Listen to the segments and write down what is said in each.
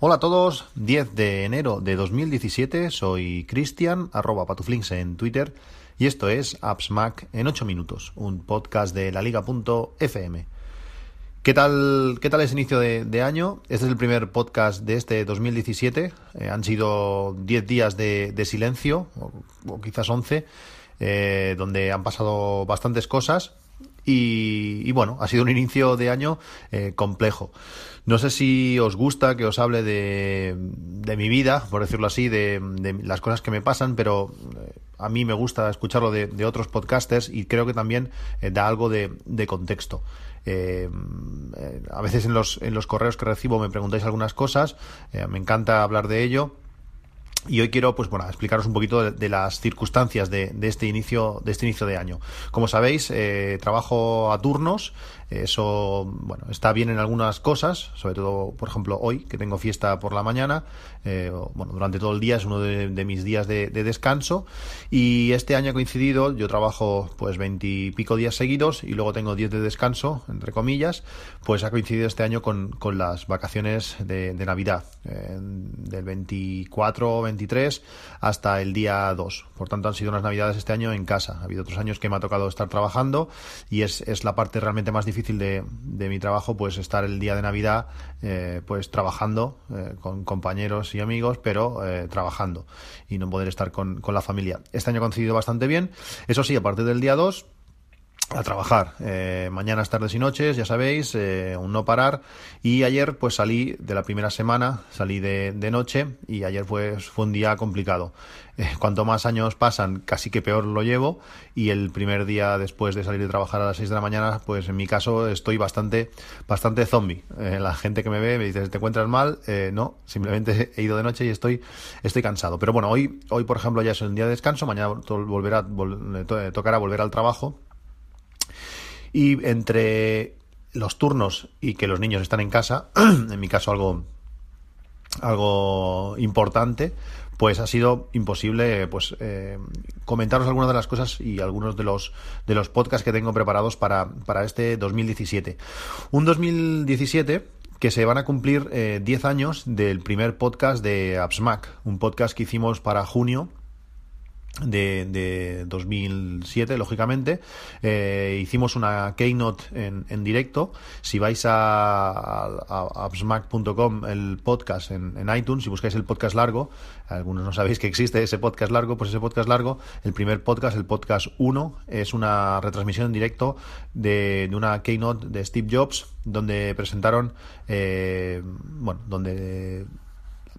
Hola a todos, 10 de enero de 2017, soy Cristian, arroba patuflinks en Twitter, y esto es Apps Mac en 8 minutos, un podcast de la liga.fm. ¿Qué tal, ¿Qué tal es inicio de, año? Este es el primer podcast de este 2017. Eh, han sido 10 días de, silencio, o, quizás 11, eh, donde han pasado bastantes cosas. Y, bueno, ha sido un inicio de año eh, complejo. No sé si os gusta que os hable de, de mi vida, por decirlo así, de, las cosas que me pasan, pero eh, a mí me gusta escucharlo de, otros podcasters y creo que también eh, da algo de, contexto. a veces en los, en los correos que recibo me preguntáis algunas cosas, me encanta hablar de ello y hoy quiero, pues bueno, explicaros un poquito de, las circunstancias de, este inicio, de este inicio de año. Como sabéis, eh, trabajo a turnos. Eso, bueno, está bien en algunas cosas, sobre todo, por ejemplo, hoy, que tengo fiesta por la mañana. Eh, bueno, durante todo el día es uno de, mis días de, descanso. Y este año ha coincidido, yo trabajo pues veintipico días seguidos y luego tengo diez de descanso, entre comillas. Pues ha coincidido este año con, las vacaciones de, Navidad, eh, del 24 o 23 hasta el día 2. Por tanto, han sido unas Navidades este año en casa. Ha habido otros años que me ha tocado estar trabajando y es, es la parte realmente más difícil difícil de, de, mi trabajo, pues estar el día de Navidad, eh, pues trabajando eh, con compañeros y amigos, pero eh, trabajando y no poder estar con, con la familia. Este año ha coincidido bastante bien. Eso sí, a partir del día 2 a trabajar. Eh, mañanas, tardes y noches, ya sabéis, eh, un no parar. Y ayer pues salí de la primera semana, salí de, de noche y ayer pues fue un día complicado. Eh, cuanto más años pasan, casi que peor lo llevo. Y el primer día después de salir de trabajar a las 6 de la mañana, pues en mi caso estoy bastante, bastante zombie. Eh, la gente que me ve me dice, ¿te encuentras mal? Eh, no, simplemente he ido de noche y estoy, estoy cansado. Pero bueno, hoy, hoy por ejemplo ya es un día de descanso, mañana volverá, tocará volver al trabajo y entre los turnos y que los niños están en casa, en mi caso algo algo importante, pues ha sido imposible pues eh, comentaros algunas de las cosas y algunos de los de los podcasts que tengo preparados para, para este 2017. Un 2017 que se van a cumplir 10 eh, años del primer podcast de AppsMac, un podcast que hicimos para junio de, de 2007, lógicamente. Eh, hicimos una keynote en, en directo. Si vais a, a, el podcast en, en, iTunes, si buscáis el podcast largo, algunos no sabéis que existe ese podcast largo, pues ese podcast largo, el primer podcast, el podcast 1, es una retransmisión en directo de, de una keynote de Steve Jobs, donde presentaron, eh, bueno, donde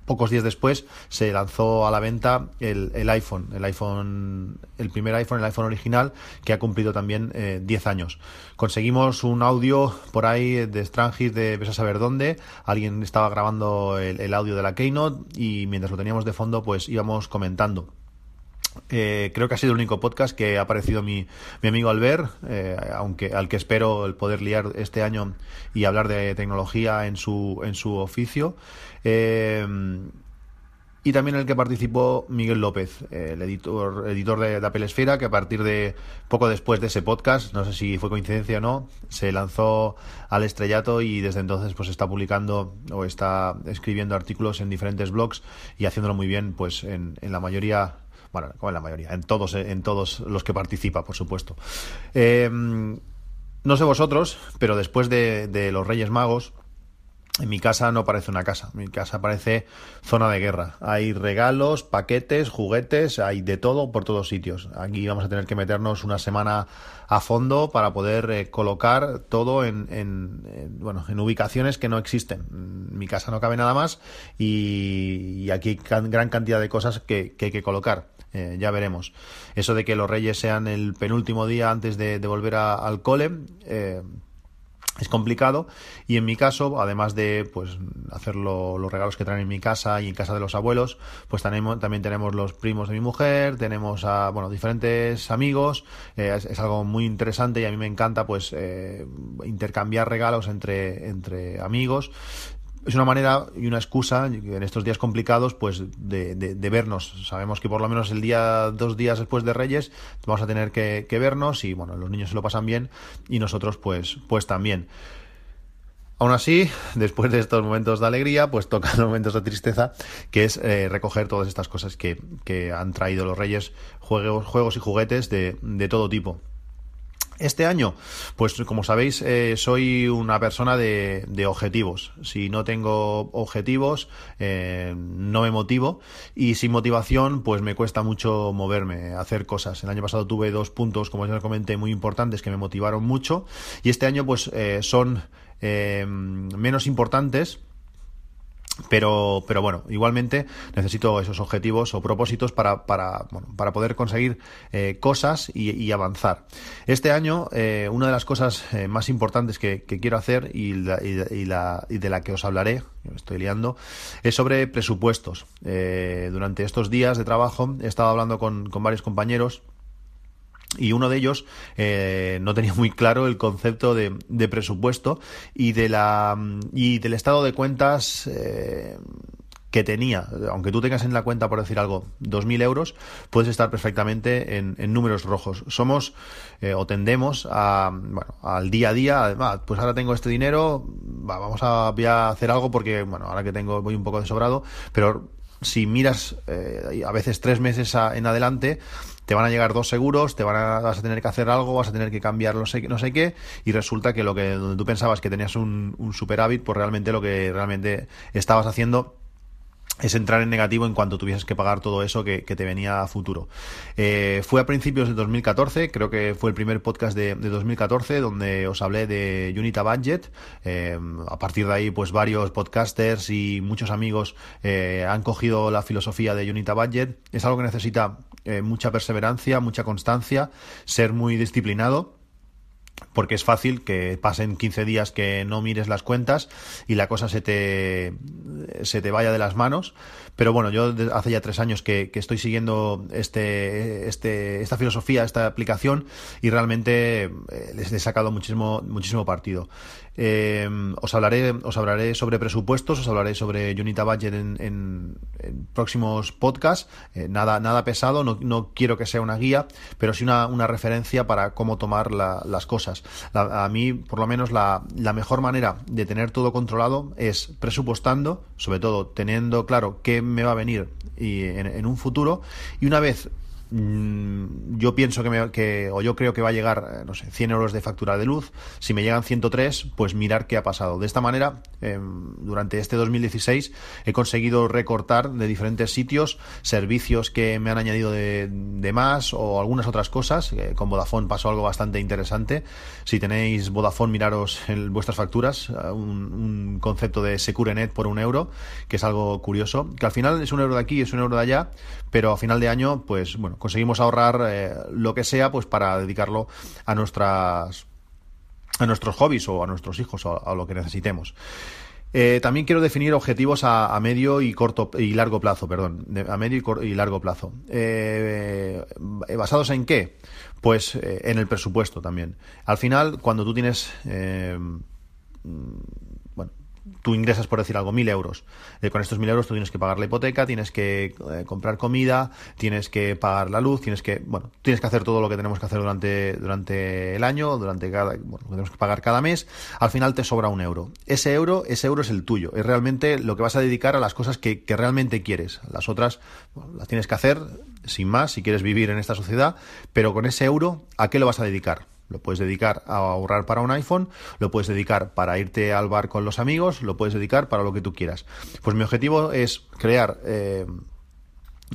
pocos días después se lanzó a la venta el, el, iPhone, el iPhone, el primer iPhone, el iPhone original, que ha cumplido también 10 eh, años. Conseguimos un audio por ahí de Strangis de ves a saber dónde. Alguien estaba grabando el audio de la Keynote y mientras lo teníamos de fondo, pues íbamos comentando. Eh, creo que ha sido el único podcast que ha aparecido mi, mi amigo Albert, eh, aunque al que espero el poder liar este año y hablar de tecnología en su, en su oficio. Eh, y también el que participó Miguel López, el editor, editor de, de, Apple Esfera, que a partir de poco después de ese podcast, no sé si fue coincidencia o no, se lanzó al estrellato y desde entonces pues está publicando o está escribiendo artículos en diferentes blogs y haciéndolo muy bien pues en, en la mayoría bueno, como en la mayoría, en todos, en todos los que participa, por supuesto. Eh, no sé vosotros, pero después de, de los Reyes Magos, en mi casa no parece una casa, mi casa parece zona de guerra. Hay regalos, paquetes, juguetes, hay de todo por todos sitios. Aquí vamos a tener que meternos una semana a fondo para poder eh, colocar todo en, en, bueno, en ubicaciones que no existen. En mi casa no cabe nada más y, aquí hay gran cantidad de cosas que, que hay que colocar. Eh, ya veremos. Eso de que los Reyes sean el penúltimo día antes de, volver al cole. Eh, es complicado y en mi caso además de pues hacer los regalos que traen en mi casa y en casa de los abuelos pues tenemos, también tenemos los primos de mi mujer tenemos a bueno diferentes amigos eh, es, algo muy interesante y a mí me encanta pues eh, intercambiar regalos entre entre amigos es una manera y una excusa en estos días complicados pues de, de, vernos sabemos que por lo menos el día dos días después de Reyes vamos a tener que, que, vernos y bueno los niños se lo pasan bien y nosotros pues pues también Aún así, después de estos momentos de alegría, pues tocan momentos de tristeza, que es eh, recoger todas estas cosas que, que, han traído los Reyes, juegos, juegos y juguetes de, de todo tipo. Este año, pues como sabéis, eh, soy una persona de, objetivos. Si no tengo objetivos, eh, no me motivo y sin motivación, pues me cuesta mucho moverme, hacer cosas. El año pasado tuve dos puntos, como ya os comenté, muy importantes que me motivaron mucho y este año, pues eh, son eh, menos importantes pero, pero bueno, igualmente necesito esos objetivos o propósitos para, para, bueno, para poder conseguir eh, cosas y, avanzar. Este año, eh, una de las cosas eh, más importantes que, quiero hacer y, la, y, la, y, de la que os hablaré, me estoy liando, es sobre presupuestos. Eh, durante estos días de trabajo he estado hablando con, con varios compañeros y uno de ellos eh, no tenía muy claro el concepto de, presupuesto y de la y del estado de cuentas eh, que tenía, aunque tú tengas en la cuenta, por decir algo, 2.000 euros, puedes estar perfectamente en, números rojos. Somos eh, o tendemos a, bueno, al día a día, además, pues ahora tengo este dinero, va, vamos a, voy a hacer algo porque, bueno, ahora que tengo, voy un poco de sobrado, pero si miras eh, a veces tres meses a, en adelante, te van a llegar dos seguros, te van a, vas a tener que hacer algo, vas a tener que cambiar no sé, no sé qué, y resulta que lo que tú pensabas que tenías un, un superávit, pues realmente lo que realmente estabas haciendo es entrar en negativo en cuanto tuvieses que pagar todo eso que, que te venía a futuro. Eh, fue a principios de 2014, creo que fue el primer podcast de, de 2014 donde os hablé de Unita Budget. Eh, a partir de ahí, pues varios podcasters y muchos amigos eh, han cogido la filosofía de Unita Budget. Es algo que necesita eh, mucha perseverancia, mucha constancia, ser muy disciplinado porque es fácil que pasen 15 días que no mires las cuentas y la cosa se te, se te vaya de las manos. Pero bueno, yo hace ya tres años que, que estoy siguiendo este, este, esta filosofía, esta aplicación y realmente eh, les he sacado muchísimo, muchísimo partido. Eh, os hablaré, os hablaré sobre presupuestos, os hablaré sobre Unita Budget en, en, próximos podcasts. Eh, nada, nada pesado, no, no, quiero que sea una guía, pero sí una, una referencia para cómo tomar la, las cosas. A mí, por lo menos, la, mejor manera de tener todo controlado es presupuestando, sobre todo teniendo claro qué me va a venir en, un futuro, y una vez yo pienso que, me, que, o yo creo que va a llegar, eh, no sé, 100 euros de factura de luz. Si me llegan 103, pues mirar qué ha pasado. De esta manera, eh, durante este 2016 he conseguido recortar de diferentes sitios servicios que me han añadido de, más o algunas otras cosas. Eh, con Vodafone pasó algo bastante interesante. Si tenéis Vodafone, miraros en vuestras facturas un, un concepto de SecureNet por un euro, que es algo curioso. Que al final es un euro de aquí, es un euro de allá, pero a final de año, pues bueno, conseguimos ahorrar eh, lo que sea pues para dedicarlo a nuestras a nuestros hobbies o a nuestros hijos o a, lo que necesitemos. Eh, también quiero definir objetivos a, medio y corto y largo plazo, perdón, a medio y, y largo plazo. Eh, ¿Basados en qué? Pues eh, en el presupuesto también. Al final, cuando tú tienes tú ingresas, por decir algo, mil euros. Eh, con estos mil euros tú tienes que pagar la hipoteca, tienes que eh, comprar comida, tienes que pagar la luz, tienes que, bueno, tienes que hacer todo lo que tenemos que hacer durante, durante el año, durante cada, bueno, tenemos que pagar cada mes. Al final te sobra un euro. Ese euro, ese euro es el tuyo. Es realmente lo que vas a dedicar a las cosas que, que realmente quieres. Las otras las tienes que hacer sin más si quieres vivir en esta sociedad, pero con ese euro, ¿a qué lo vas a dedicar? Lo puedes dedicar a ahorrar para un iPhone, lo puedes dedicar para irte al bar con los amigos, lo puedes dedicar para lo que tú quieras. Pues mi objetivo es crear eh,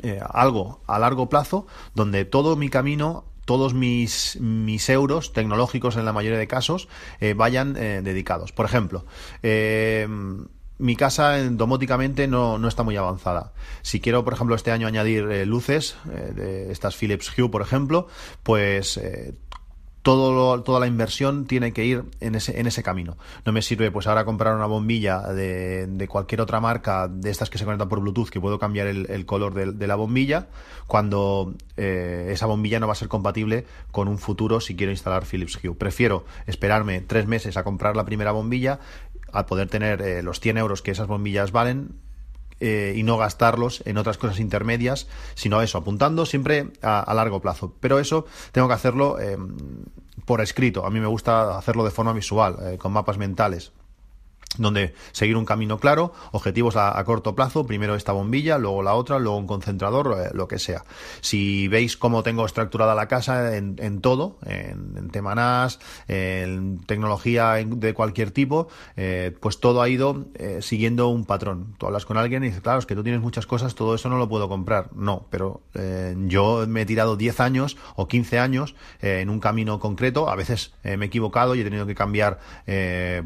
eh, algo a largo plazo donde todo mi camino todos mis, mis euros tecnológicos en la mayoría de casos eh, vayan eh, dedicados. Por ejemplo, mi casa domóticamente no, no, está muy avanzada. Si quiero, por ejemplo, este año añadir luces, de estas Philips Hue, por ejemplo, pues todo lo, toda la inversión tiene que ir en ese, en ese camino. No me sirve pues ahora comprar una bombilla de, de cualquier otra marca de estas que se conectan por Bluetooth que puedo cambiar el, color de, de, la bombilla cuando eh, esa bombilla no va a ser compatible con un futuro si quiero instalar Philips Hue. Prefiero esperarme tres meses a comprar la primera bombilla a poder tener eh, los 100 euros que esas bombillas valen eh, y no gastarlos en otras cosas intermedias, sino eso, apuntando siempre a, largo plazo. Pero eso tengo que hacerlo eh, por escrito. A mí me gusta hacerlo de forma visual, eh, con mapas mentales. Donde seguir un camino claro, objetivos a, corto plazo, primero esta bombilla, luego la otra, luego un concentrador, eh, lo que sea. Si veis cómo tengo estructurada la casa en, todo, en, en, tema en tecnología de cualquier tipo, eh, pues todo ha ido eh, siguiendo un patrón. Tú hablas con alguien y dices, claro, es que tú tienes muchas cosas, todo eso no lo puedo comprar. No, pero yo me he tirado 10 años o 15 años en un camino concreto, a veces me he equivocado y he tenido que cambiar,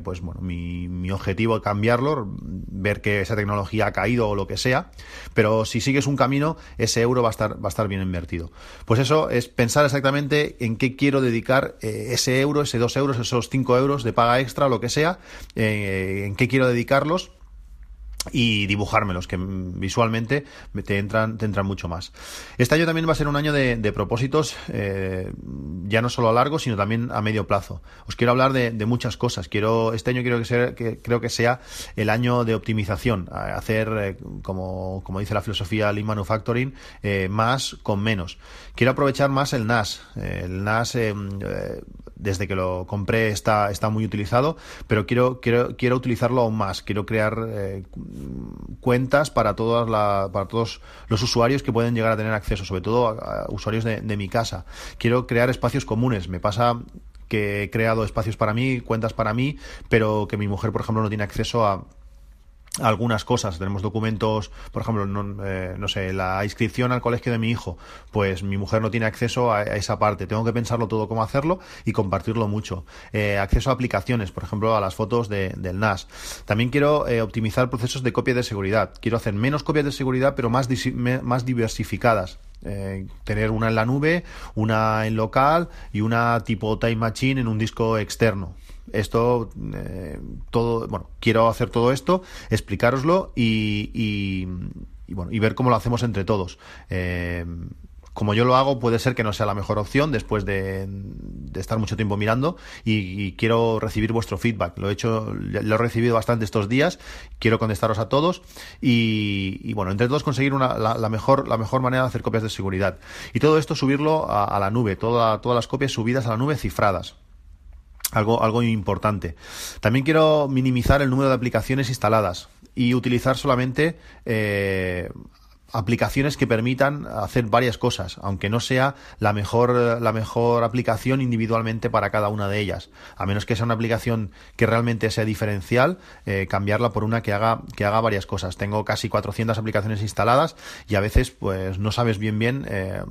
pues bueno, mi, mi objetivo cambiarlo, ver que esa tecnología ha caído o lo que sea, pero si sigues un camino, ese euro va a estar, va a estar bien invertido. Pues eso es pensar exactamente en qué quiero dedicar eh, ese euro, ese dos euros, esos cinco euros de paga extra, lo que sea, eh, en qué quiero dedicarlos y dibujármelos, que visualmente te entran, te entran mucho más. Este año también va a ser un año de, propósitos, eh, ya no solo a largo, sino también a medio plazo. Os quiero hablar de, muchas cosas. Quiero, este año quiero que, sea, que creo que sea el año de optimización, hacer, eh, como, como dice la filosofía Lean Manufacturing, eh, más con menos. Quiero aprovechar más el NAS. El NAS desde que lo compré está, está muy utilizado, pero quiero, quiero, quiero utilizarlo aún más. Quiero crear cuentas para, todas la, para todos los usuarios que pueden llegar a tener acceso, sobre todo a, usuarios de, de mi casa. Quiero crear espacios comunes. Me pasa que he creado espacios para mí, cuentas para mí, pero que mi mujer, por ejemplo, no tiene acceso a algunas cosas. Tenemos documentos, por ejemplo, no, eh, no, sé, la inscripción al colegio de mi hijo, pues mi mujer no tiene acceso a, esa parte. Tengo que pensarlo todo cómo hacerlo y compartirlo mucho. Eh, acceso a aplicaciones, por ejemplo, a las fotos de, del NAS. También quiero eh, optimizar procesos de copia de seguridad. Quiero hacer menos copias de seguridad, pero más, más diversificadas. tener una en la nube, una en local y una tipo Time Machine en un disco externo esto, eh, todo, bueno, quiero hacer todo esto, explicároslo y, bueno, y ver cómo lo hacemos entre todos. Eh, como yo lo hago, puede ser que no sea la mejor opción después de, estar mucho tiempo mirando y, quiero recibir vuestro feedback. Lo he hecho, lo he recibido bastante estos días, quiero contestaros a todos y, bueno, entre todos conseguir una, la, mejor, la mejor manera de hacer copias de seguridad. Y todo esto subirlo a, la nube, toda, todas las copias subidas a la nube cifradas. Algo, algo importante. También quiero minimizar el número de aplicaciones instaladas y utilizar solamente eh, aplicaciones que permitan hacer varias cosas, aunque no sea la mejor, la mejor aplicación individualmente para cada una de ellas. A menos que sea una aplicación que realmente sea diferencial, eh, cambiarla por una que haga, que haga varias cosas. Tengo casi 400 aplicaciones instaladas y a veces pues no sabes bien bien eh,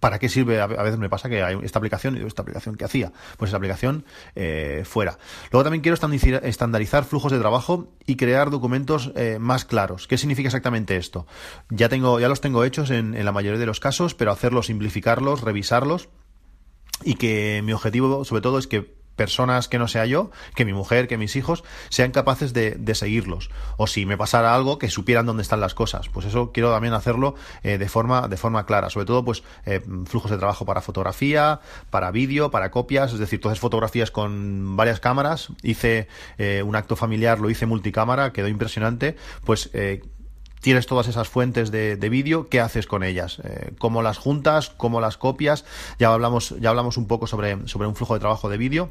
¿Para qué sirve? A veces me pasa que hay esta aplicación y esta aplicación que hacía. Pues esa aplicación eh, fuera. Luego también quiero estandarizar flujos de trabajo y crear documentos eh, más claros. ¿Qué significa exactamente esto? Ya tengo, ya los tengo hechos en, en la mayoría de los casos, pero hacerlos, simplificarlos, revisarlos y que mi objetivo sobre todo es que personas que no sea yo, que mi mujer, que mis hijos, sean capaces de, seguirlos. O si me pasara algo, que supieran dónde están las cosas. Pues eso quiero también hacerlo eh, de, forma, clara. Sobre todo, pues, eh, flujos de trabajo para fotografía, para vídeo, para copias. Es decir, todas fotografías con varias cámaras. Hice eh, un acto familiar, lo hice multicámara, quedó impresionante. Pues tienes todas esas fuentes de, vídeo, ¿qué haces con ellas? ¿Cómo las juntas? ¿Cómo las copias? Ya hablamos, ya hablamos un poco sobre, sobre un flujo de trabajo de vídeo.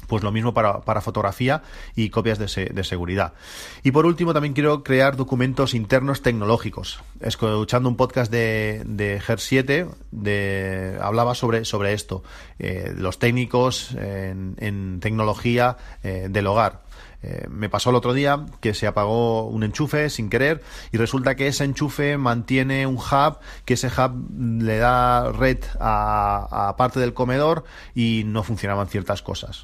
Pues lo mismo para, fotografía y copias de, seguridad. Y por último, también quiero crear documentos internos tecnológicos. Escuchando un podcast de, de GER7, de, hablaba sobre, sobre esto. Eh, los técnicos en, tecnología eh, del hogar. Eh, me pasó el otro día que se apagó un enchufe sin querer y resulta que ese enchufe mantiene un hub, que ese hub le da red a, parte del comedor y no funcionaban ciertas cosas.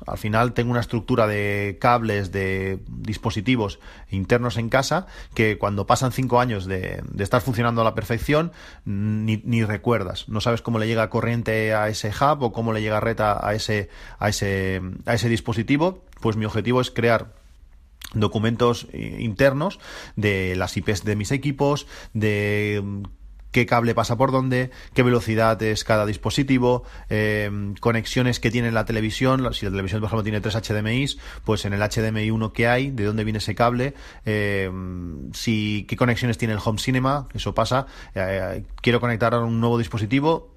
Tengo una estructura de cables, de dispositivos internos en casa que cuando pasan cinco años de, estar funcionando a la perfección ni, ni, recuerdas. No sabes cómo le llega corriente a ese hub o cómo le llega red a, ese, a, ese, a ese dispositivo. Pues mi objetivo es crear documentos eh, internos de las IPs de mis equipos, de qué cable pasa por dónde, qué velocidad es cada dispositivo, eh, conexiones que tiene la televisión, si la televisión por ejemplo tiene tres HDMIs, pues en el HDMI 1 que hay, de dónde viene ese cable, eh, si qué conexiones tiene el home cinema, eso pasa, quiero conectar a un nuevo dispositivo,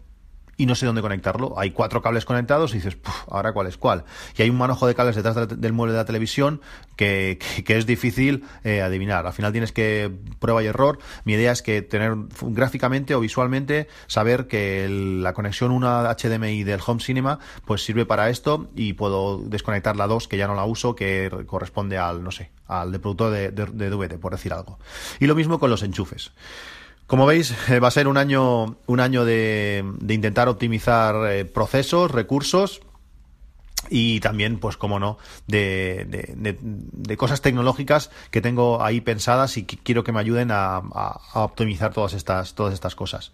y no sé dónde conectarlo. Hay cuatro cables conectados y dices, ahora cuál es cuál. Y hay un manojo de cables detrás del mueble de la televisión que, que, es difícil eh, adivinar. Al final tienes que prueba y error. Mi idea es que tener gráficamente o visualmente saber que la conexión 1 HDMI del Home Cinema pues sirve para esto y puedo desconectar la 2 que ya no la uso que corresponde al, no sé, al de productor de, de DVD, por decir algo. Y lo mismo con los enchufes. Como veis, eh, va a ser un año, un año de, intentar optimizar eh, procesos, recursos y también, pues como no, de, de, cosas tecnológicas que tengo ahí pensadas y que quiero que me ayuden a, optimizar todas estas, todas estas cosas.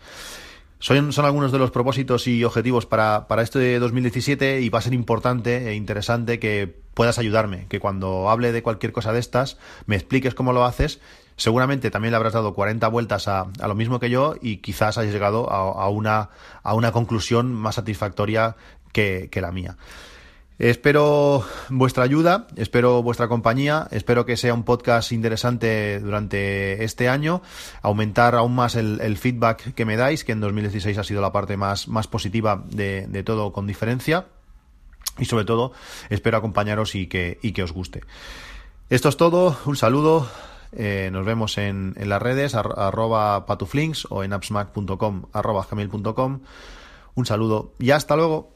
Son, algunos de los propósitos y objetivos para, para este 2017 y va a ser importante e interesante que puedas ayudarme, que cuando hable de cualquier cosa de estas me expliques cómo lo haces seguramente también le habrás dado 40 vueltas a, a lo mismo que yo y quizás hayas llegado a, una, a una conclusión más satisfactoria que, que la mía. Espero vuestra ayuda, espero vuestra compañía, espero que sea un podcast interesante durante este año, aumentar aún más el, feedback que me dais, que en 2016 ha sido la parte más, más positiva de, todo con diferencia. Y sobre todo, espero acompañaros y que, y que os guste. Esto es todo, un saludo, eh, nos vemos en, en las redes, arroba patuflinks o en appsmac.com, arroba gmail.com. Un saludo y hasta luego.